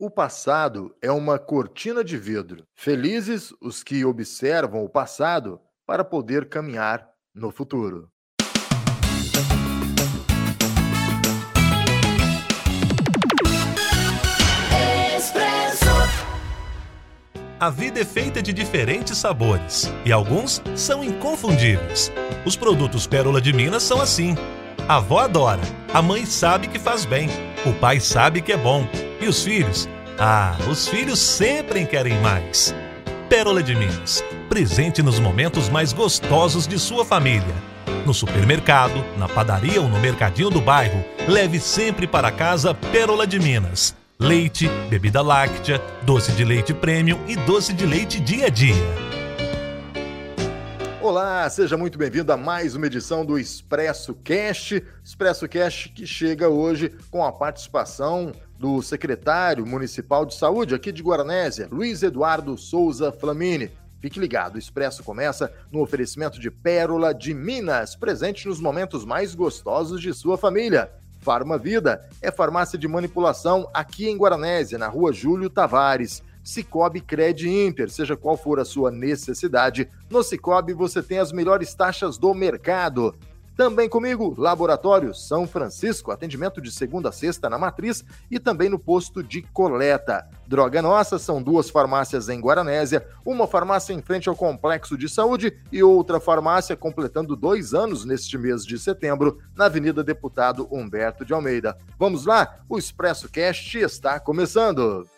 O passado é uma cortina de vidro. Felizes os que observam o passado para poder caminhar no futuro. A vida é feita de diferentes sabores e alguns são inconfundíveis. Os produtos Pérola de Minas são assim. A avó adora, a mãe sabe que faz bem, o pai sabe que é bom e os filhos? Ah, os filhos sempre querem mais. Pérola de Minas, presente nos momentos mais gostosos de sua família. No supermercado, na padaria ou no mercadinho do bairro, leve sempre para casa Pérola de Minas leite, bebida láctea, doce de leite premium e doce de leite dia a dia. Olá, seja muito bem-vindo a mais uma edição do Expresso Cast. Expresso Cast que chega hoje com a participação do secretário municipal de saúde aqui de Guaranésia, Luiz Eduardo Souza Flamini. Fique ligado, o Expresso começa no oferecimento de Pérola de Minas, presente nos momentos mais gostosos de sua família. Farma Vida é farmácia de manipulação aqui em Guaranésia, na rua Júlio Tavares. Cicobi Cred Inter, seja qual for a sua necessidade, no Cicobi você tem as melhores taxas do mercado. Também comigo, Laboratório São Francisco, atendimento de segunda a sexta na matriz e também no posto de coleta. Droga Nossa são duas farmácias em Guaranésia, uma farmácia em frente ao Complexo de Saúde e outra farmácia completando dois anos neste mês de setembro, na Avenida Deputado Humberto de Almeida. Vamos lá? O Expresso Cast está começando!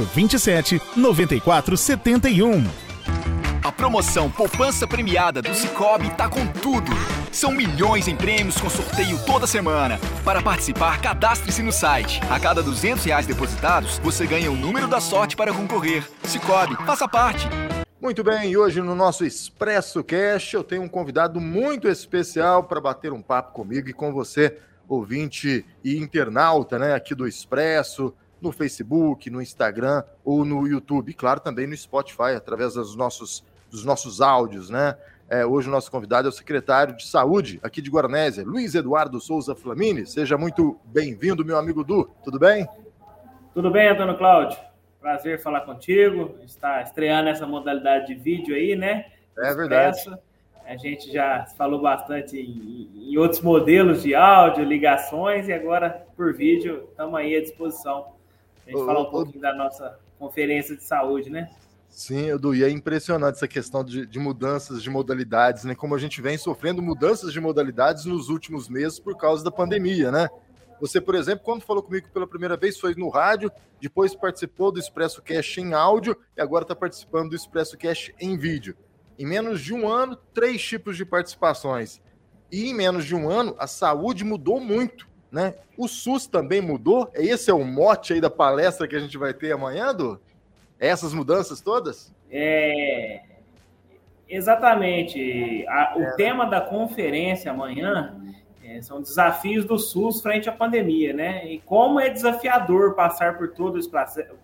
84 27 94 71. A promoção Poupança Premiada do Cicobi tá com tudo. São milhões em prêmios com sorteio toda semana. Para participar, cadastre-se no site. A cada 200 reais depositados, você ganha o número da sorte para concorrer. Cicobi, faça parte. Muito bem, e hoje no nosso Expresso Cash eu tenho um convidado muito especial para bater um papo comigo e com você, ouvinte e internauta, né, aqui do Expresso, no Facebook, no Instagram ou no YouTube, e claro, também no Spotify, através dos nossos, dos nossos áudios, né? É, hoje o nosso convidado é o secretário de Saúde aqui de Guaranésia, Luiz Eduardo Souza Flamini. Seja muito bem-vindo, meu amigo Du. Tudo bem? Tudo bem, Antônio Cláudio. Prazer falar contigo. Está estreando essa modalidade de vídeo aí, né? É verdade. A gente já falou bastante em, em outros modelos de áudio, ligações, e agora por vídeo estamos aí à disposição a gente falar um pouquinho da nossa conferência de saúde, né? Sim, Edu, e é impressionante essa questão de, de, mudanças de modalidades, né? Como a gente vem sofrendo mudanças de modalidades nos últimos meses por causa da pandemia, né? Você, por exemplo, quando falou comigo pela primeira vez, foi no rádio, depois participou do Expresso Cash em áudio e agora está participando do Expresso Cash em vídeo. Em menos de um ano, três tipos de participações. E em menos de um ano, a saúde mudou muito. Né? O SUS também mudou? Esse é o mote aí da palestra que a gente vai ter amanhã, do Essas mudanças todas? É, exatamente. A, o é. tema da conferência amanhã é, são desafios do SUS frente à pandemia, né? E como é desafiador passar por todo esse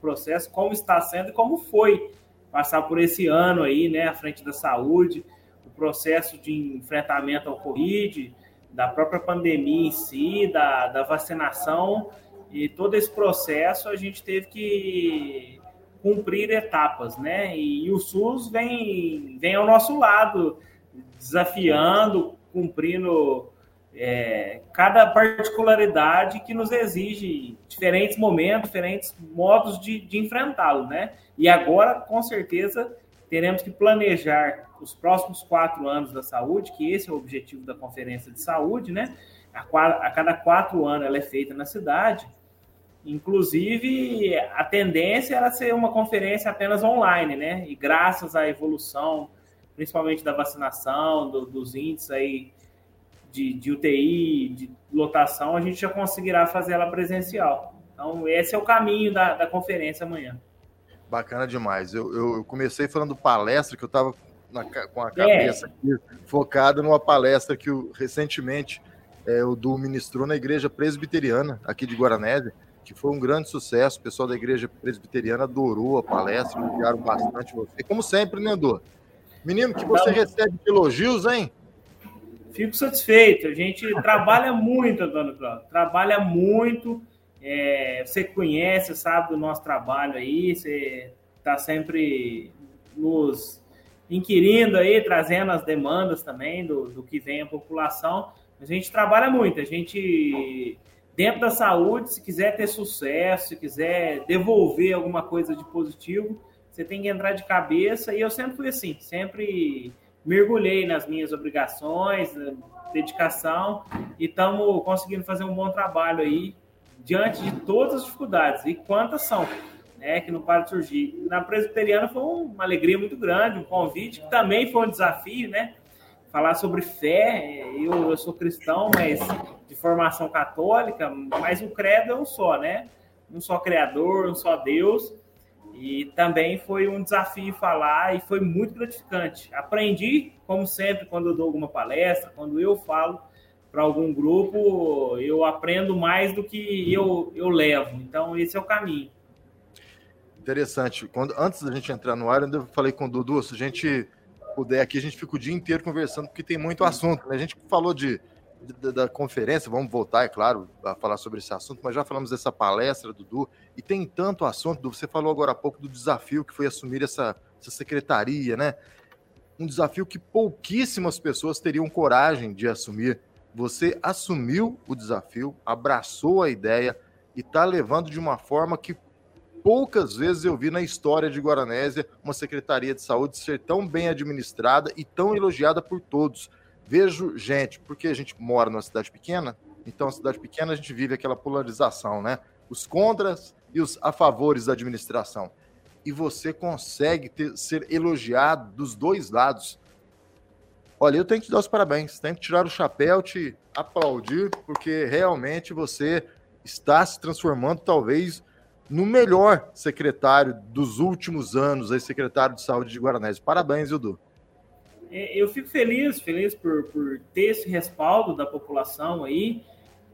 processo, como está sendo e como foi passar por esse ano aí, né, à frente da saúde, o processo de enfrentamento ao Covid, da própria pandemia em si, da, da vacinação e todo esse processo a gente teve que cumprir etapas, né? E, e o SUS vem, vem ao nosso lado, desafiando, cumprindo é, cada particularidade que nos exige diferentes momentos, diferentes modos de, de enfrentá-lo, né? E agora, com certeza, teremos que planejar os próximos quatro anos da saúde, que esse é o objetivo da Conferência de Saúde, né? A, a cada quatro anos ela é feita na cidade. Inclusive, a tendência era ser uma conferência apenas online, né? E graças à evolução, principalmente da vacinação, do, dos índices aí de, de UTI, de lotação, a gente já conseguirá fazer ela presencial. Então, esse é o caminho da, da conferência amanhã. Bacana demais. Eu, eu, eu comecei falando palestra, que eu estava com a cabeça é. aqui, focada numa palestra que eu, recentemente é, o Du ministrou na igreja presbiteriana aqui de Guaranésia, que foi um grande sucesso. O pessoal da igreja presbiteriana adorou a palestra, elogiaram bastante você. Como sempre, né, Edu? Menino, que você recebe elogios, hein? Fico satisfeito. A gente trabalha muito, Antônio Cláudio. Trabalha muito. É, você conhece, sabe do nosso trabalho aí. Você está sempre nos inquirindo aí, trazendo as demandas também do, do que vem a população. A gente trabalha muito. A gente, dentro da saúde, se quiser ter sucesso, se quiser devolver alguma coisa de positivo, você tem que entrar de cabeça. E eu sempre fui assim, sempre mergulhei nas minhas obrigações, dedicação, e estamos conseguindo fazer um bom trabalho aí, diante de todas as dificuldades. E quantas são, né, que não para de surgir. Na presbiteriana foi uma alegria muito grande, um convite, que também foi um desafio, né? Falar sobre fé, eu, eu sou cristão, mas de formação católica, mas o credo é um só, né? Um só Criador, um só Deus. E também foi um desafio falar e foi muito gratificante. Aprendi, como sempre, quando eu dou alguma palestra, quando eu falo para algum grupo, eu aprendo mais do que eu, eu levo. Então, esse é o caminho. Interessante. Quando, antes da gente entrar no ar, eu falei com o Dudu, se a gente puder aqui, a gente fica o dia inteiro conversando, porque tem muito assunto. Né? A gente falou de da, da, conferência, vamos voltar, é claro, a falar sobre esse assunto, mas já falamos dessa palestra, Dudu, e tem tanto assunto, Dudu, você falou agora há pouco do desafio que foi assumir essa, essa secretaria, né? Um desafio que pouquíssimas pessoas teriam coragem de assumir. Você assumiu o desafio, abraçou a ideia e está levando de uma forma que poucas vezes eu vi na história de Guaranésia uma secretaria de saúde ser tão bem administrada e tão elogiada por todos vejo gente, porque a gente mora numa cidade pequena, então, a cidade pequena, a gente vive aquela polarização, né? Os contras e os a favores da administração. E você consegue ter, ser elogiado dos dois lados. Olha, eu tenho que te dar os parabéns, tenho que tirar o chapéu, te aplaudir, porque realmente você está se transformando, talvez, no melhor secretário dos últimos anos, aí, secretário de saúde de Guaranés. Parabéns, Edu. É, eu fico feliz, feliz por, por ter esse respaldo da população aí.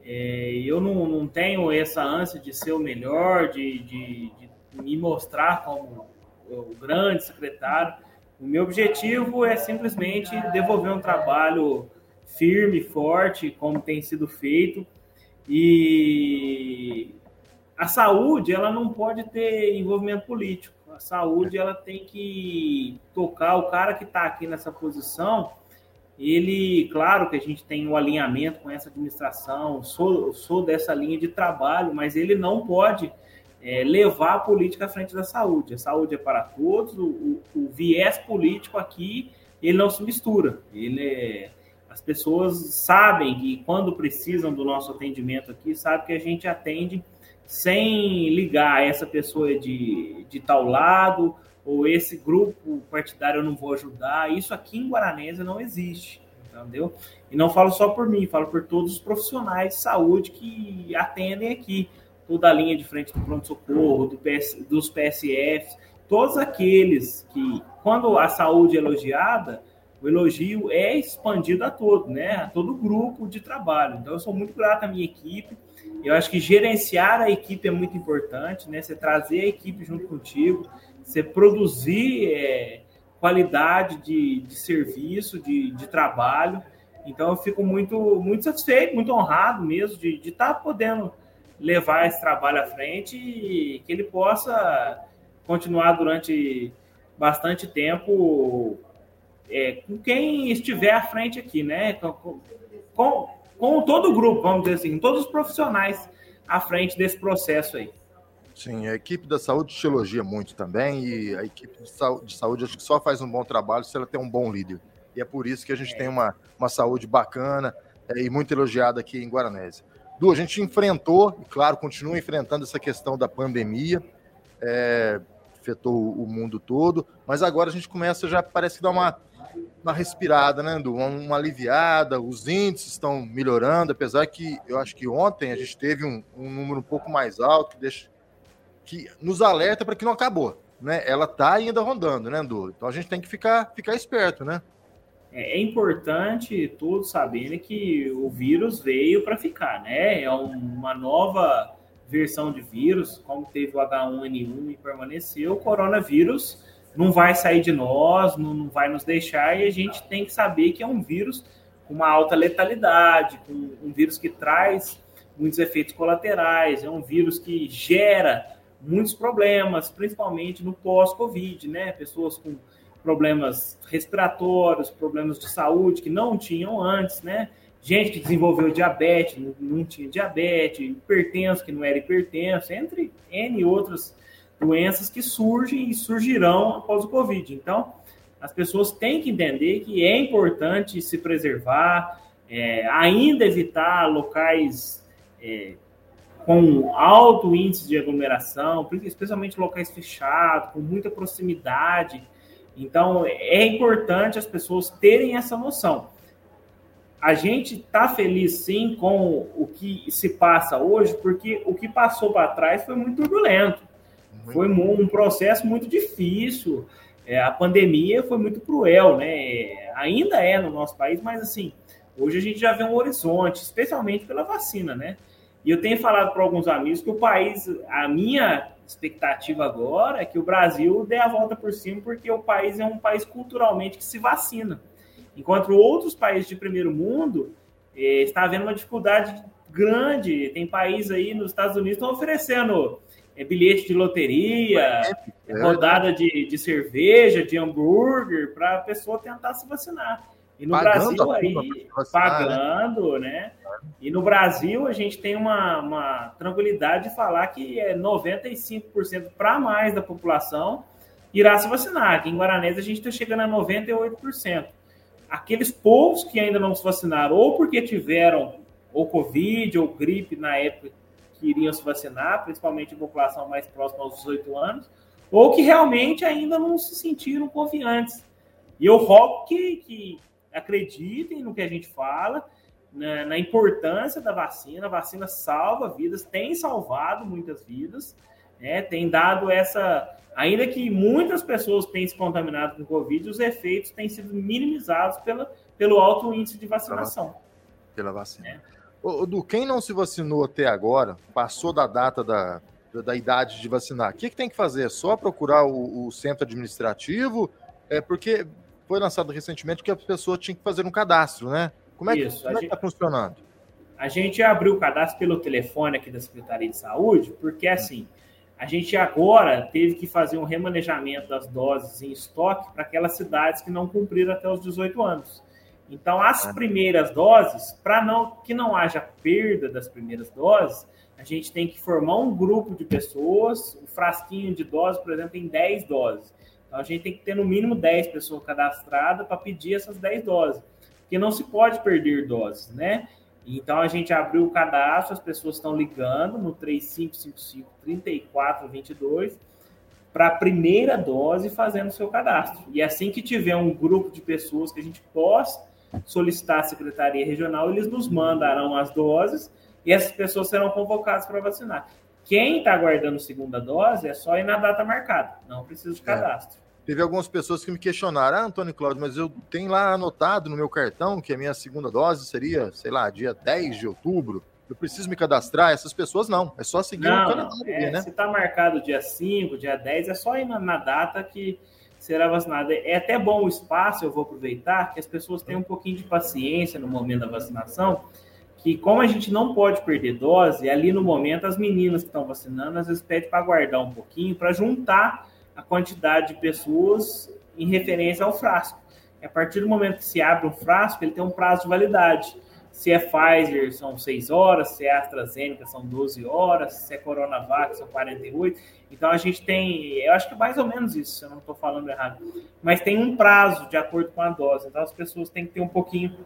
É, eu não, não tenho essa ânsia de ser o melhor, de, de, de me mostrar como o grande secretário. O meu objetivo é simplesmente devolver um trabalho firme, forte, como tem sido feito. E a saúde, ela não pode ter envolvimento político. A saúde ela tem que tocar o cara que está aqui nessa posição. Ele, claro que a gente tem um alinhamento com essa administração, sou, sou dessa linha de trabalho, mas ele não pode é, levar a política à frente da saúde. A saúde é para todos, o, o, o viés político aqui ele não se mistura. Ele é, as pessoas sabem que quando precisam do nosso atendimento aqui, sabe que a gente atende sem ligar essa pessoa de, de tal lado ou esse grupo partidário eu não vou ajudar. Isso aqui em Guaranesa não existe, entendeu? E não falo só por mim, falo por todos os profissionais de saúde que atendem aqui, toda a linha de frente do pronto-socorro, do PS, dos PSFs, todos aqueles que, quando a saúde é elogiada, o elogio é expandido a todo, né? A todo grupo de trabalho. Então, eu sou muito grato à minha equipe eu acho que gerenciar a equipe é muito importante, né? Você trazer a equipe junto contigo, você produzir é, qualidade de, de serviço, de, de, trabalho. Então eu fico muito, muito satisfeito, muito honrado mesmo de estar tá podendo levar esse trabalho à frente e que ele possa continuar durante bastante tempo é, com quem estiver à frente aqui, né? Com, com, com todo o grupo, vamos dizer assim, todos os profissionais à frente desse processo aí. Sim, a equipe da saúde te elogia muito também, e a equipe de saúde, de saúde acho que só faz um bom trabalho se ela tem um bom líder. E é por isso que a gente é. tem uma, uma saúde bacana é, e muito elogiada aqui em Guaranésia. Du, a gente enfrentou, e claro, continua enfrentando essa questão da pandemia. É, afetou o mundo todo, mas agora a gente começa já parece que dar uma, uma respirada, né, Uma, uma aliviada, os índices estão melhorando, apesar que eu acho que ontem a gente teve um, um número um pouco mais alto que, deixa, que nos alerta para que não acabou, né? Ela está ainda rondando, né, Edu? Então a gente tem que ficar, ficar esperto, né? É, é importante todos saberem que o vírus veio para ficar, né? É uma nova versão de vírus, como teve o H1N1 e permaneceu, o coronavírus não vai sair de nós, não, vai nos deixar, e a gente tem que saber que é um vírus com uma alta letalidade, com um vírus que traz muitos efeitos colaterais, é um vírus que gera muitos problemas, principalmente no pós-Covid, né? Pessoas com problemas respiratórios, problemas de saúde que não tinham antes, né? gente que desenvolveu diabetes, não, tinha diabetes, hipertenso que não era hipertenso, entre N outras doenças que surgem e surgirão após o Covid. Então, as pessoas têm que entender que é importante se preservar, é, ainda evitar locais é, com alto índice de aglomeração, especialmente locais fechados, com muita proximidade. Então, é importante as pessoas terem essa noção a gente está feliz sim com o que se passa hoje, porque o que passou para trás foi muito turbulento. Foi um processo muito difícil. É, a pandemia foi muito cruel, né? Ainda é no nosso país, mas assim, hoje a gente já vê um horizonte, especialmente pela vacina, né? E eu tenho falado para alguns amigos que o país, a minha expectativa agora é que o Brasil dê a volta por cima, porque o país é um país culturalmente que se vacina. Enquanto outros países de primeiro mundo eh, está havendo uma dificuldade grande. Tem países aí nos Estados Unidos que estão oferecendo eh, bilhete de loteria, é, rodada de, de cerveja, de hambúrguer, para a pessoa tentar se vacinar. E no pagando Brasil aí, né? pagando, né? E no Brasil a gente tem uma, uma tranquilidade de falar que é 95% para mais da população irá se vacinar. Aqui em Guaranés a gente está chegando a 98% aqueles povos que ainda não se vacinaram, ou porque tiveram ou Covid ou gripe na época que iriam se vacinar, principalmente a população mais próxima aos 18 anos, ou que realmente ainda não se sentiram confiantes. E eu rogo que, que acreditem no que a gente fala, na, na, importância da vacina. A vacina salva vidas, tem salvado muitas vidas, né? tem dado essa Ainda que muitas pessoas tenham se contaminado com Covid, os efeitos têm sido minimizados pela, pelo alto índice de vacinação. Pela vacina. É. O, do quem não se vacinou até agora, passou da data da, da, da idade de vacinar, o que, que, tem que fazer? É só procurar o, o, centro administrativo? É porque foi lançado recentemente que a pessoa tinha que fazer um cadastro, né? Como é Isso, que está funcionando? A gente abriu o cadastro pelo telefone aqui da Secretaria de Saúde, porque assim. A gente agora teve que fazer um remanejamento das doses em estoque para aquelas cidades que não cumpriram até os 18 anos. Então, as ah. primeiras doses, para não que não haja perda das primeiras doses, a gente tem que formar um grupo de pessoas, um frasquinho de doses, por exemplo, tem 10 doses. Então, a gente tem que ter no mínimo 10 pessoas cadastradas para pedir essas 10 doses, porque não se pode perder doses, né? Então a gente abriu o cadastro, as pessoas estão ligando no 3555 3422 para a primeira dose fazendo o seu cadastro. E assim que tiver um grupo de pessoas que a gente possa solicitar à Secretaria Regional, eles nos mandarão as doses e essas pessoas serão convocadas para vacinar. Quem está aguardando segunda dose é só ir na data marcada, não precisa de é. cadastro. É. Teve algumas pessoas que me questionaram, ah, Antônio Cláudio, mas eu tenho lá anotado no meu cartão que a minha segunda dose seria, sei lá, dia 10 de outubro. Eu preciso me cadastrar? Essas pessoas não. É só seguir não, o calendário, é, né? Se está marcado dia 5, dia 10, é só ir na, na, data que será vacinado. É até bom o espaço, eu vou aproveitar, que as pessoas tenham um pouquinho de paciência no momento da vacinação, que como a gente não pode perder dose, ali no momento as meninas que estão vacinando, às vezes pedem para aguardar um pouquinho, para juntar a quantidade de pessoas em referência ao frasco. E a partir do momento que se abre um frasco, ele tem um prazo de validade. Se é Pfizer, são 6 horas, se é AstraZeneca, são 12 horas, se é Coronavac, são 48. Então a gente tem, eu acho que é mais ou menos isso, se eu não estou falando errado. Mas tem um prazo de acordo com a dose. Então as pessoas têm que ter um pouquinho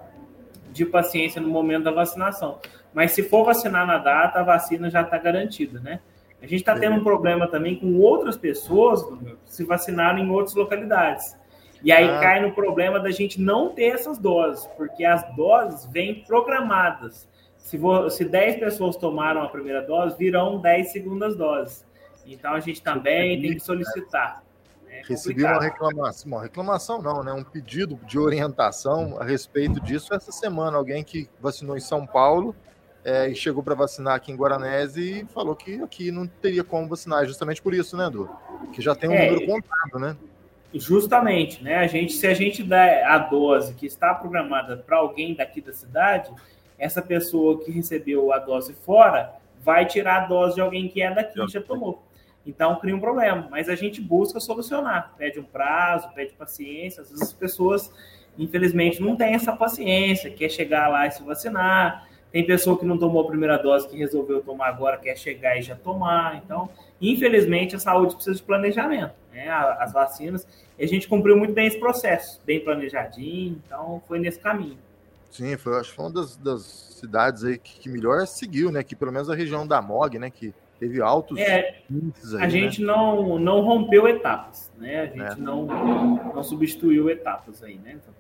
de paciência no momento da vacinação. Mas se for vacinar na data, a vacina já está garantida, né? A gente está tendo um problema também com outras pessoas que se vacinaram em outras localidades. E aí ah. cai no problema da gente não ter essas doses, porque as doses vêm programadas. Se, vou, se 10 pessoas tomaram a primeira dose, virão 10 segundas doses. Então a gente também tem que solicitar. É Recebi uma reclamação, uma reclamação não, né? Um pedido de orientação a respeito disso essa semana. Alguém que vacinou em São Paulo é, e chegou para vacinar aqui em Guaranese e falou que aqui não teria como vacinar, justamente por isso, né, Edu? Que já tem um é, número contado, né? Justamente, né? A gente, se a gente dá a dose que está programada para alguém daqui da cidade, essa pessoa que recebeu a dose fora vai tirar a dose de alguém que é daqui e já tomou. Então cria um problema, mas a gente busca solucionar, pede um prazo, pede paciência. Às vezes as pessoas, infelizmente, não têm essa paciência, quer chegar lá e se vacinar. Tem pessoa que não tomou a primeira dose, que resolveu tomar agora, quer chegar e já tomar. Então, infelizmente, a saúde precisa de planejamento, né? As vacinas. E a gente cumpriu muito bem esse processo, bem planejadinho, então foi nesse caminho. Sim, foi, acho que foi uma das, das cidades aí que, que, melhor seguiu, né? Que pelo menos a região da MOG, né? Que teve altos é, aí, A gente né? não, não rompeu etapas, né? A gente é. não, não substituiu etapas aí, né? Então...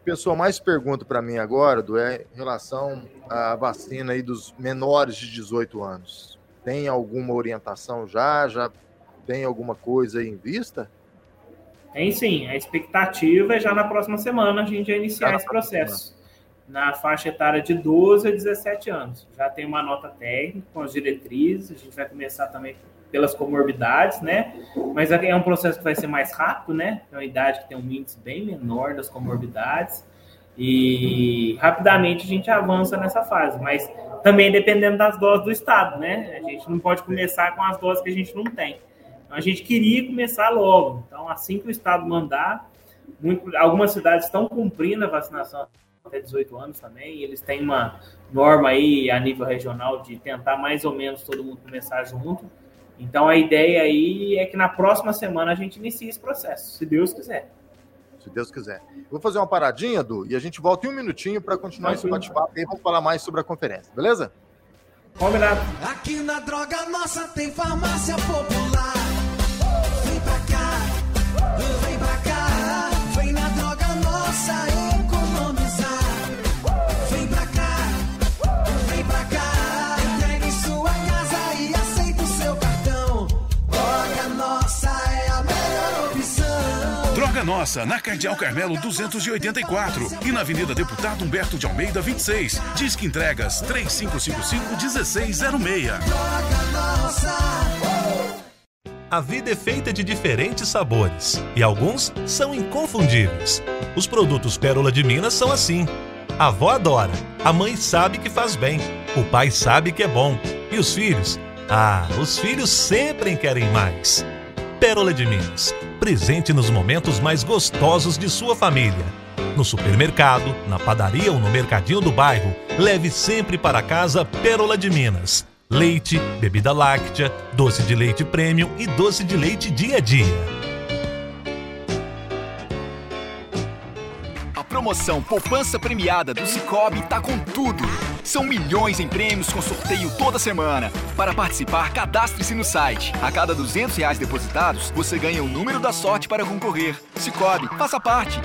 O pessoal mais pergunta para mim agora, do é em relação à vacina aí dos menores de 18 anos. Tem alguma orientação já? Já tem alguma coisa aí em vista? Tem sim. A expectativa é já na próxima semana a gente já iniciar esse processo. Na faixa etária de 12 a 17 anos. Já tem uma nota técnica com as diretrizes, a gente vai começar também pelas comorbidades, né? Mas é um processo que vai ser mais rápido, né? É uma idade que tem um índice bem menor das comorbidades. E rapidamente a gente avança nessa fase, mas também dependendo das doses do Estado, né? A gente não pode começar com as doses que a gente não tem. Então, a gente queria começar logo. Então, assim que o Estado mandar, muito, algumas cidades estão cumprindo a vacinação até 18 anos também, e eles têm uma norma aí a nível regional de tentar mais ou menos todo mundo começar junto. Então, a ideia aí é que na próxima semana a gente inicie esse processo, se Deus quiser. Se Deus quiser. Eu vou fazer uma paradinha, Edu, e a gente volta em um minutinho para continuar esse bate-papo e vamos falar mais sobre a conferência, beleza? Combinado. Aqui na Droga Nossa tem farmácia popular. Nossa, na Cardeal Carmelo 284 e na Avenida Deputado Humberto de Almeida 26. Disque entregas 3555 1606. A vida é feita de diferentes sabores e alguns são inconfundíveis. Os produtos Pérola de Minas são assim. A avó adora, a mãe sabe que faz bem, o pai sabe que é bom e os filhos? Ah, os filhos sempre querem mais. Pérola de Minas. Presente nos momentos mais gostosos de sua família. No supermercado, na padaria ou no mercadinho do bairro, leve sempre para casa Pérola de Minas. Leite, bebida láctea, doce de leite premium e doce de leite dia a dia. Promoção Poupança Premiada do Cicobi tá com tudo. São milhões em prêmios com sorteio toda semana. Para participar, cadastre-se no site. A cada 200 reais depositados, você ganha o número da sorte para concorrer. Cicobi, faça parte.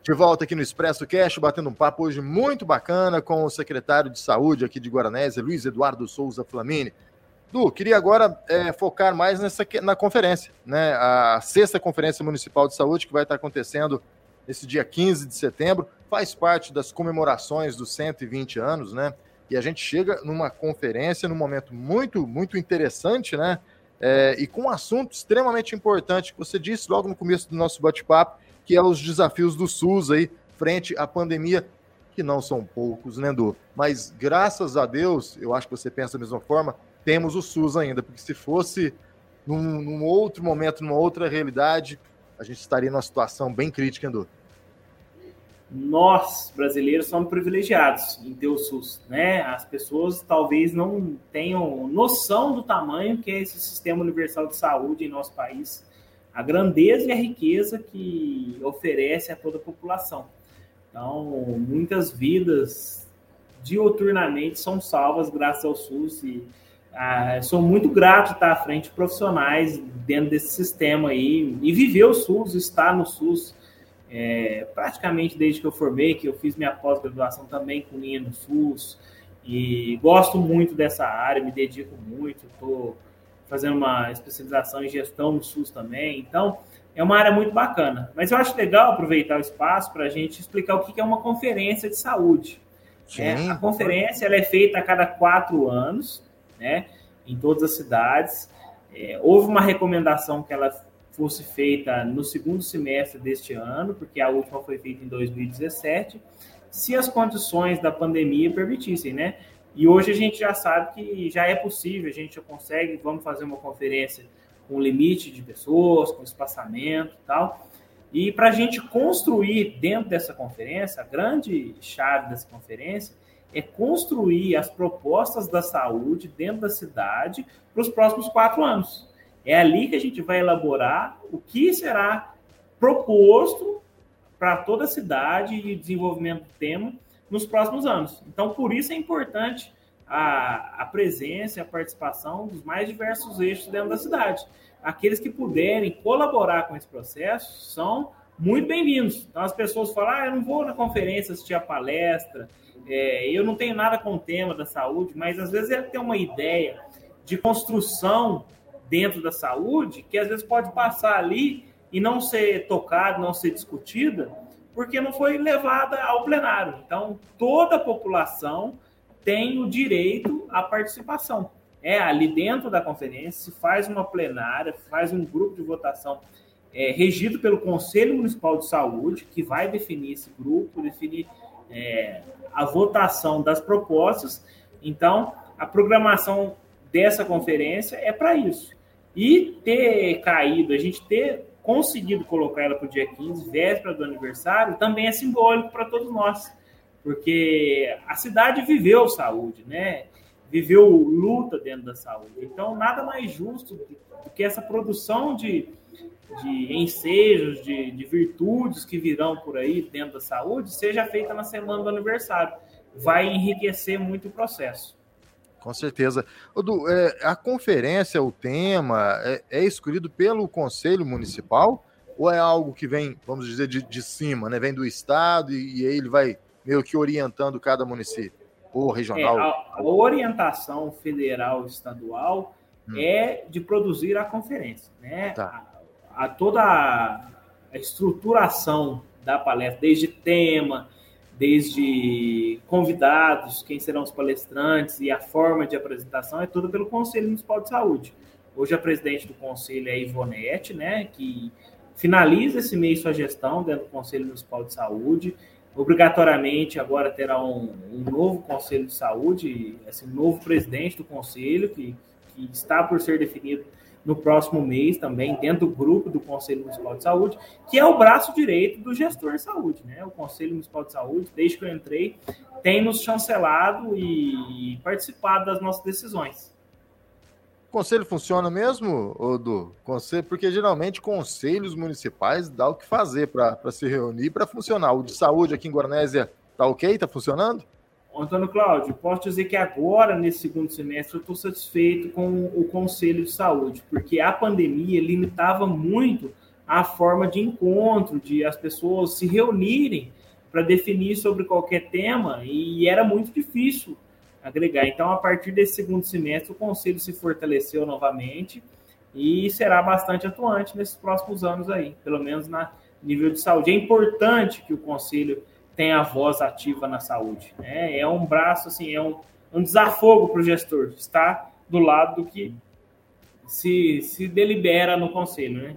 De volta aqui no Expresso Cash, batendo um papo hoje muito bacana com o secretário de Saúde aqui de Guaranésia, Luiz Eduardo Souza Flamini. Du, queria agora é, focar mais nessa, na conferência, né? A sexta Conferência Municipal de Saúde que vai estar acontecendo nesse dia 15 de setembro, faz parte das comemorações dos 120 anos, né? E a gente chega numa conferência num momento muito, muito interessante, né? É, e com um assunto extremamente importante que você disse logo no começo do nosso bate-papo, que é os desafios do SUS aí frente à pandemia, que não são poucos, né, Edu? Mas graças a Deus, eu acho que você pensa da mesma forma, temos o SUS ainda, porque se fosse num, num outro momento, numa outra realidade, a gente estaria numa situação bem crítica, Edu. Nós, brasileiros, somos privilegiados em ter o SUS, né? As pessoas talvez não tenham noção do tamanho que é esse sistema universal de saúde em nosso país, a grandeza e a riqueza que oferece a toda a população. Então, muitas vidas dioturnamente são salvas graças ao SUS e ah, sou muito grato estar à frente de profissionais dentro desse sistema aí. E viver o SUS, estar no SUS é, praticamente desde que eu formei, que eu fiz minha pós-graduação também com linha no SUS. E gosto muito dessa área, me dedico muito, estou fazendo uma especialização em gestão no SUS também, então é uma área muito bacana. Mas eu acho legal aproveitar o espaço para a gente explicar o que é uma conferência de saúde. É, a conferência ela é feita a cada quatro anos, né, em todas as cidades. É, houve uma recomendação que ela fosse feita no segundo semestre deste ano, porque a última foi feita em 2017, se as condições da pandemia permitissem, né? E hoje a gente já sabe que já é possível, a gente já consegue, vamos fazer uma conferência com limite de pessoas, com espaçamento e tal. E para a gente construir dentro dessa conferência, a grande chave dessa conferência é construir as propostas da saúde dentro da cidade para os próximos quatro anos. É ali que a gente vai elaborar o que será proposto para toda a cidade e desenvolvimento do tema nos próximos anos. Então, por isso é importante a, a presença a participação dos mais diversos eixos dentro da cidade. Aqueles que puderem colaborar com esse processo são muito bem-vindos. Então, as pessoas falam, ah, eu não vou na conferência assistir a palestra, é, eu não tenho nada com o tema da saúde, mas às vezes ele tem uma ideia de construção dentro da saúde que às vezes pode passar ali e não ser tocada, não ser discutida, porque não foi levada ao plenário. Então, toda a população tem o direito à participação. É ali dentro da conferência, se faz uma plenária, faz um grupo de votação é, regido pelo Conselho Municipal de Saúde, que vai definir esse grupo, definir é, a votação das propostas. Então, a programação dessa conferência é para isso. E ter caído, a gente ter conseguido colocar ela para o dia 15, véspera do aniversário, também é simbólico para todos nós, porque a cidade viveu saúde, né? Viveu luta dentro da saúde. Então, nada mais justo do que essa produção de, de ensejos, de, de virtudes que virão por aí dentro da saúde, seja feita na semana do aniversário. Vai enriquecer muito o processo. Com certeza. Odu, é, a conferência, o tema, é, é, escolhido pelo Conselho Municipal ou é algo que vem, vamos dizer, de, de cima, né? Vem do Estado e, e, aí ele vai meio que orientando cada município? Ou regional? É, a, a, orientação federal estadual hum. é de produzir a conferência, né? Tá. A, toda a estruturação da palestra, desde tema, desde convidados, quem serão os palestrantes e a forma de apresentação é tudo pelo Conselho Municipal de Saúde. Hoje a presidente do conselho é a Ivonete, né, que finaliza esse mês sua gestão dentro do Conselho Municipal de Saúde. Obrigatoriamente agora terá um, um novo Conselho de Saúde, assim, um novo presidente do conselho que, que está por ser definido no próximo mês também, dentro do grupo do Conselho Municipal de Saúde, que é o braço direito do gestor de saúde. Né? O Conselho Municipal de Saúde, desde que eu entrei, tem nos chancelado e participado das nossas decisões. O conselho funciona mesmo, Odu? Conselho, porque geralmente conselhos municipais dá o que fazer para se reunir para funcionar. O de saúde aqui em Guarnésia está ok? Está funcionando? Antônio Cláudio, posso dizer que agora, nesse segundo semestre, eu estou satisfeito com o Conselho de Saúde, porque a pandemia limitava muito a forma de encontro, de as pessoas se reunirem para definir sobre qualquer tema, e era muito difícil agregar. Então, a partir desse segundo semestre, o Conselho se fortaleceu novamente e será bastante atuante nesses próximos anos aí, pelo menos na nível de saúde. É importante que o Conselho tem a voz ativa na saúde. Né? É um braço, assim, é um, um desafogo para o gestor estar do lado do que se, se delibera no conselho, né?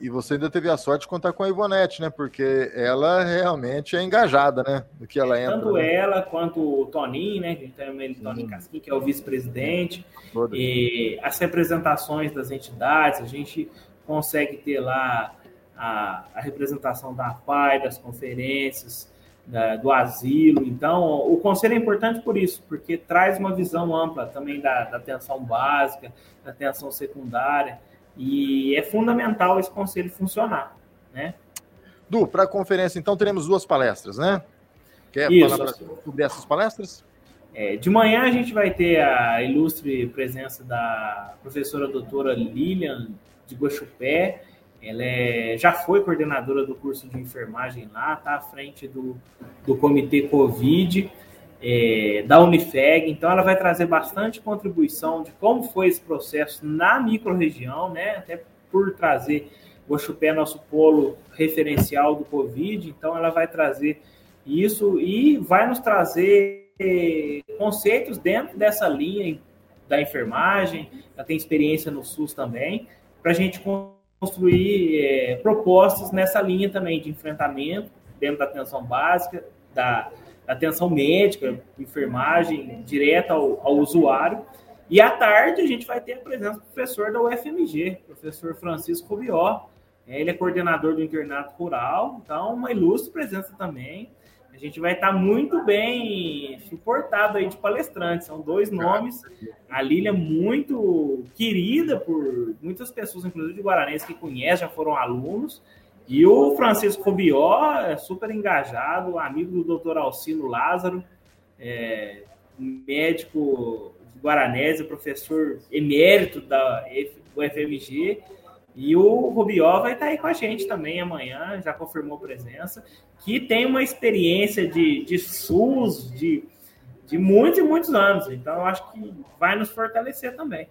E você ainda teve a sorte de contar com a Ivonete, né? Porque ela realmente é engajada, né? Do que ela entra. Tanto né? ela quanto o Toninho, né? Que tem ele, Toninho Casquim, que é o vice-presidente. E as representações das entidades, a gente consegue ter lá a, a representação da PAI, das conferências, da, do asilo. Então, o conselho é importante por isso, porque traz uma visão ampla também da, da atenção básica, da atenção secundária, e é fundamental esse conselho funcionar, né? Du, para a conferência, então, teremos duas palestras, né? Quer isso. falar sobre essas palestras? É, de manhã a gente vai ter a ilustre presença da professora doutora Lilian de Guaxupé. Ela é, já foi coordenadora do curso de enfermagem lá, está à frente do, do comitê Covid é, da Unifeg. Então, ela vai trazer bastante contribuição de como foi esse processo na microrregião, né? Até por trazer o Guaxupé, nosso polo referencial do Covid. Então, ela vai trazer isso e vai nos trazer conceitos dentro dessa linha da enfermagem, ela tem experiência no SUS também, para a gente construir é, propostas nessa linha também de enfrentamento dentro da atenção básica, da, atenção médica, enfermagem direta ao, ao, usuário. E à tarde a gente vai ter a presença do professor da UFMG, professor Francisco Rubió. Ele é coordenador do internato rural, então uma ilustre presença também. A gente vai estar muito bem suportado aí de palestrantes. São dois nomes. A Lília é muito querida por muitas pessoas, inclusive de Guaranense, que conhecem, já foram alunos. E o Francisco Rubió é super engajado, amigo do doutor Alcino Lázaro, é, médico de Guaranese, professor emérito da UFMG. E o Rubió vai estar aí com a gente também amanhã, já confirmou presença, que tem uma experiência de, de SUS de, de muitos e muitos anos. Então, eu acho que vai nos fortalecer também.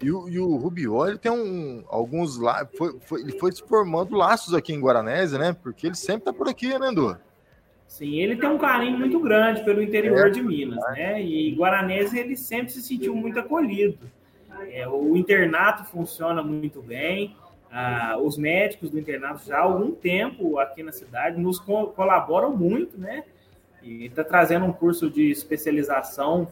E o, e o Rubió, ele tem um, alguns lá, foi, foi, ele foi se formando laços aqui em Guaranese, né? Porque ele sempre tá por aqui, né, Edu? Sim, ele tem um carinho muito grande pelo interior é, de Minas, né? E Guaranese ele sempre se sentiu muito acolhido. É, o internato funciona muito bem. Ah, os médicos do internato já há algum tempo aqui na cidade nos co colaboram muito, né? E está trazendo um curso de especialização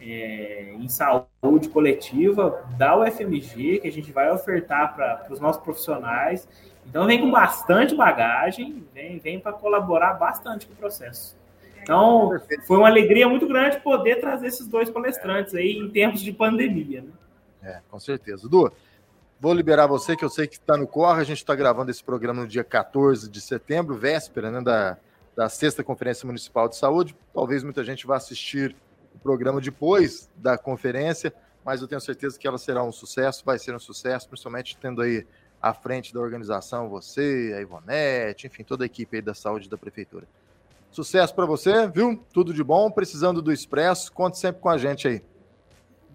é, em saúde coletiva da UFMG, que a gente vai ofertar para os nossos profissionais. Então, vem com bastante bagagem, vem, vem para colaborar bastante com o processo. Então, foi uma alegria muito grande poder trazer esses dois palestrantes aí em tempos de pandemia. Né? É, com certeza. Du, vou liberar você, que eu sei que está no corre. A gente está gravando esse programa no dia 14 de setembro, véspera né, da, da sexta Conferência Municipal de Saúde. Talvez muita gente vá assistir o programa depois da conferência, mas eu tenho certeza que ela será um sucesso, vai ser um sucesso, principalmente tendo aí à frente da organização você, a Ivonete, enfim, toda a equipe aí da saúde da prefeitura. Sucesso para você, viu? Tudo de bom. Precisando do Expresso, conte sempre com a gente aí.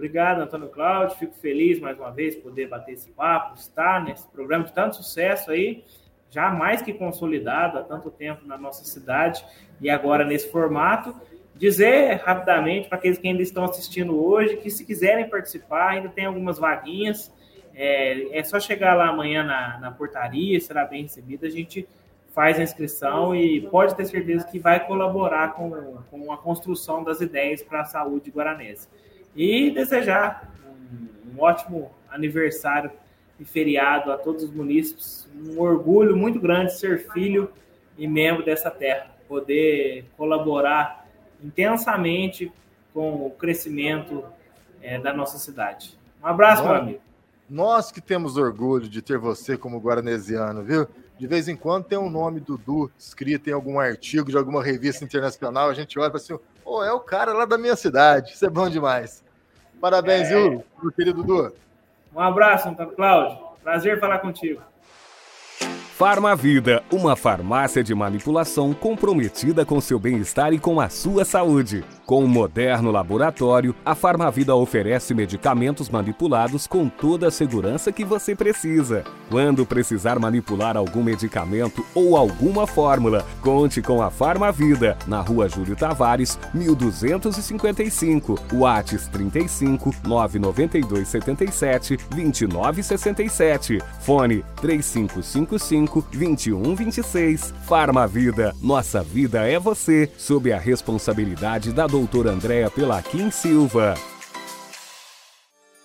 Obrigado, Antônio Cláudio. Fico feliz mais uma vez poder bater esse papo, estar nesse programa de tanto sucesso aí, já mais que consolidado há tanto tempo na nossa cidade e agora nesse formato. Dizer rapidamente para aqueles que ainda estão assistindo hoje que se quiserem participar, ainda tem algumas vaguinhas. É, é só chegar lá amanhã na, na portaria, será bem recebido. A gente faz a inscrição e pode ter certeza que vai colaborar com, com a construção das ideias para a saúde guaranense. E desejar um, um ótimo aniversário e feriado a todos os munícipes. Um orgulho muito grande ser filho e membro dessa terra, poder colaborar intensamente com o crescimento é, da nossa cidade. Um abraço, Bom, meu amigo. Nós que temos orgulho de ter você como guaranesiano, viu? De vez em quando tem um nome Dudu escrito em algum artigo de alguma revista internacional, a gente olha para assim, Pô, é o cara lá da minha cidade. Isso é bom demais. Parabéns, é... viu, meu querido Dudu. Um abraço, Antônio Cláudio. Prazer falar contigo. Farmavida, uma farmácia de manipulação comprometida com seu bem-estar e com a sua saúde. Com um moderno laboratório, a Farmavida oferece medicamentos manipulados com toda a segurança que você precisa. Quando precisar manipular algum medicamento ou alguma fórmula, conte com a Farmavida, na rua Júlio Tavares, 1255, Whats 35 992 77 2967, fone 3555 2126. Farmavida, nossa vida é você, sob a responsabilidade da doutora Andréa Pelaquim Silva.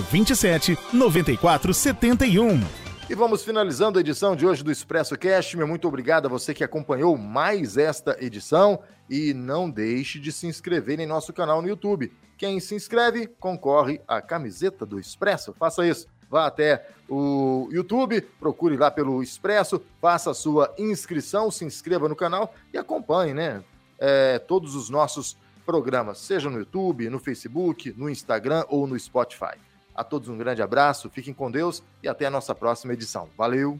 84 27 94 71. E vamos finalizando a edição de hoje do Expresso Cast. Meu muito obrigado a você que acompanhou mais esta edição e não deixe de se inscrever em nosso canal no YouTube. Quem se inscreve concorre à camiseta do Expresso. Faça isso. Vá até o YouTube, procure lá pelo Expresso, faça a sua inscrição, se inscreva no canal e acompanhe, né? É, todos os nossos programas, seja no YouTube, no Facebook, no Instagram ou no Spotify. A todos um grande abraço, fiquem com Deus e até a nossa próxima edição. Valeu!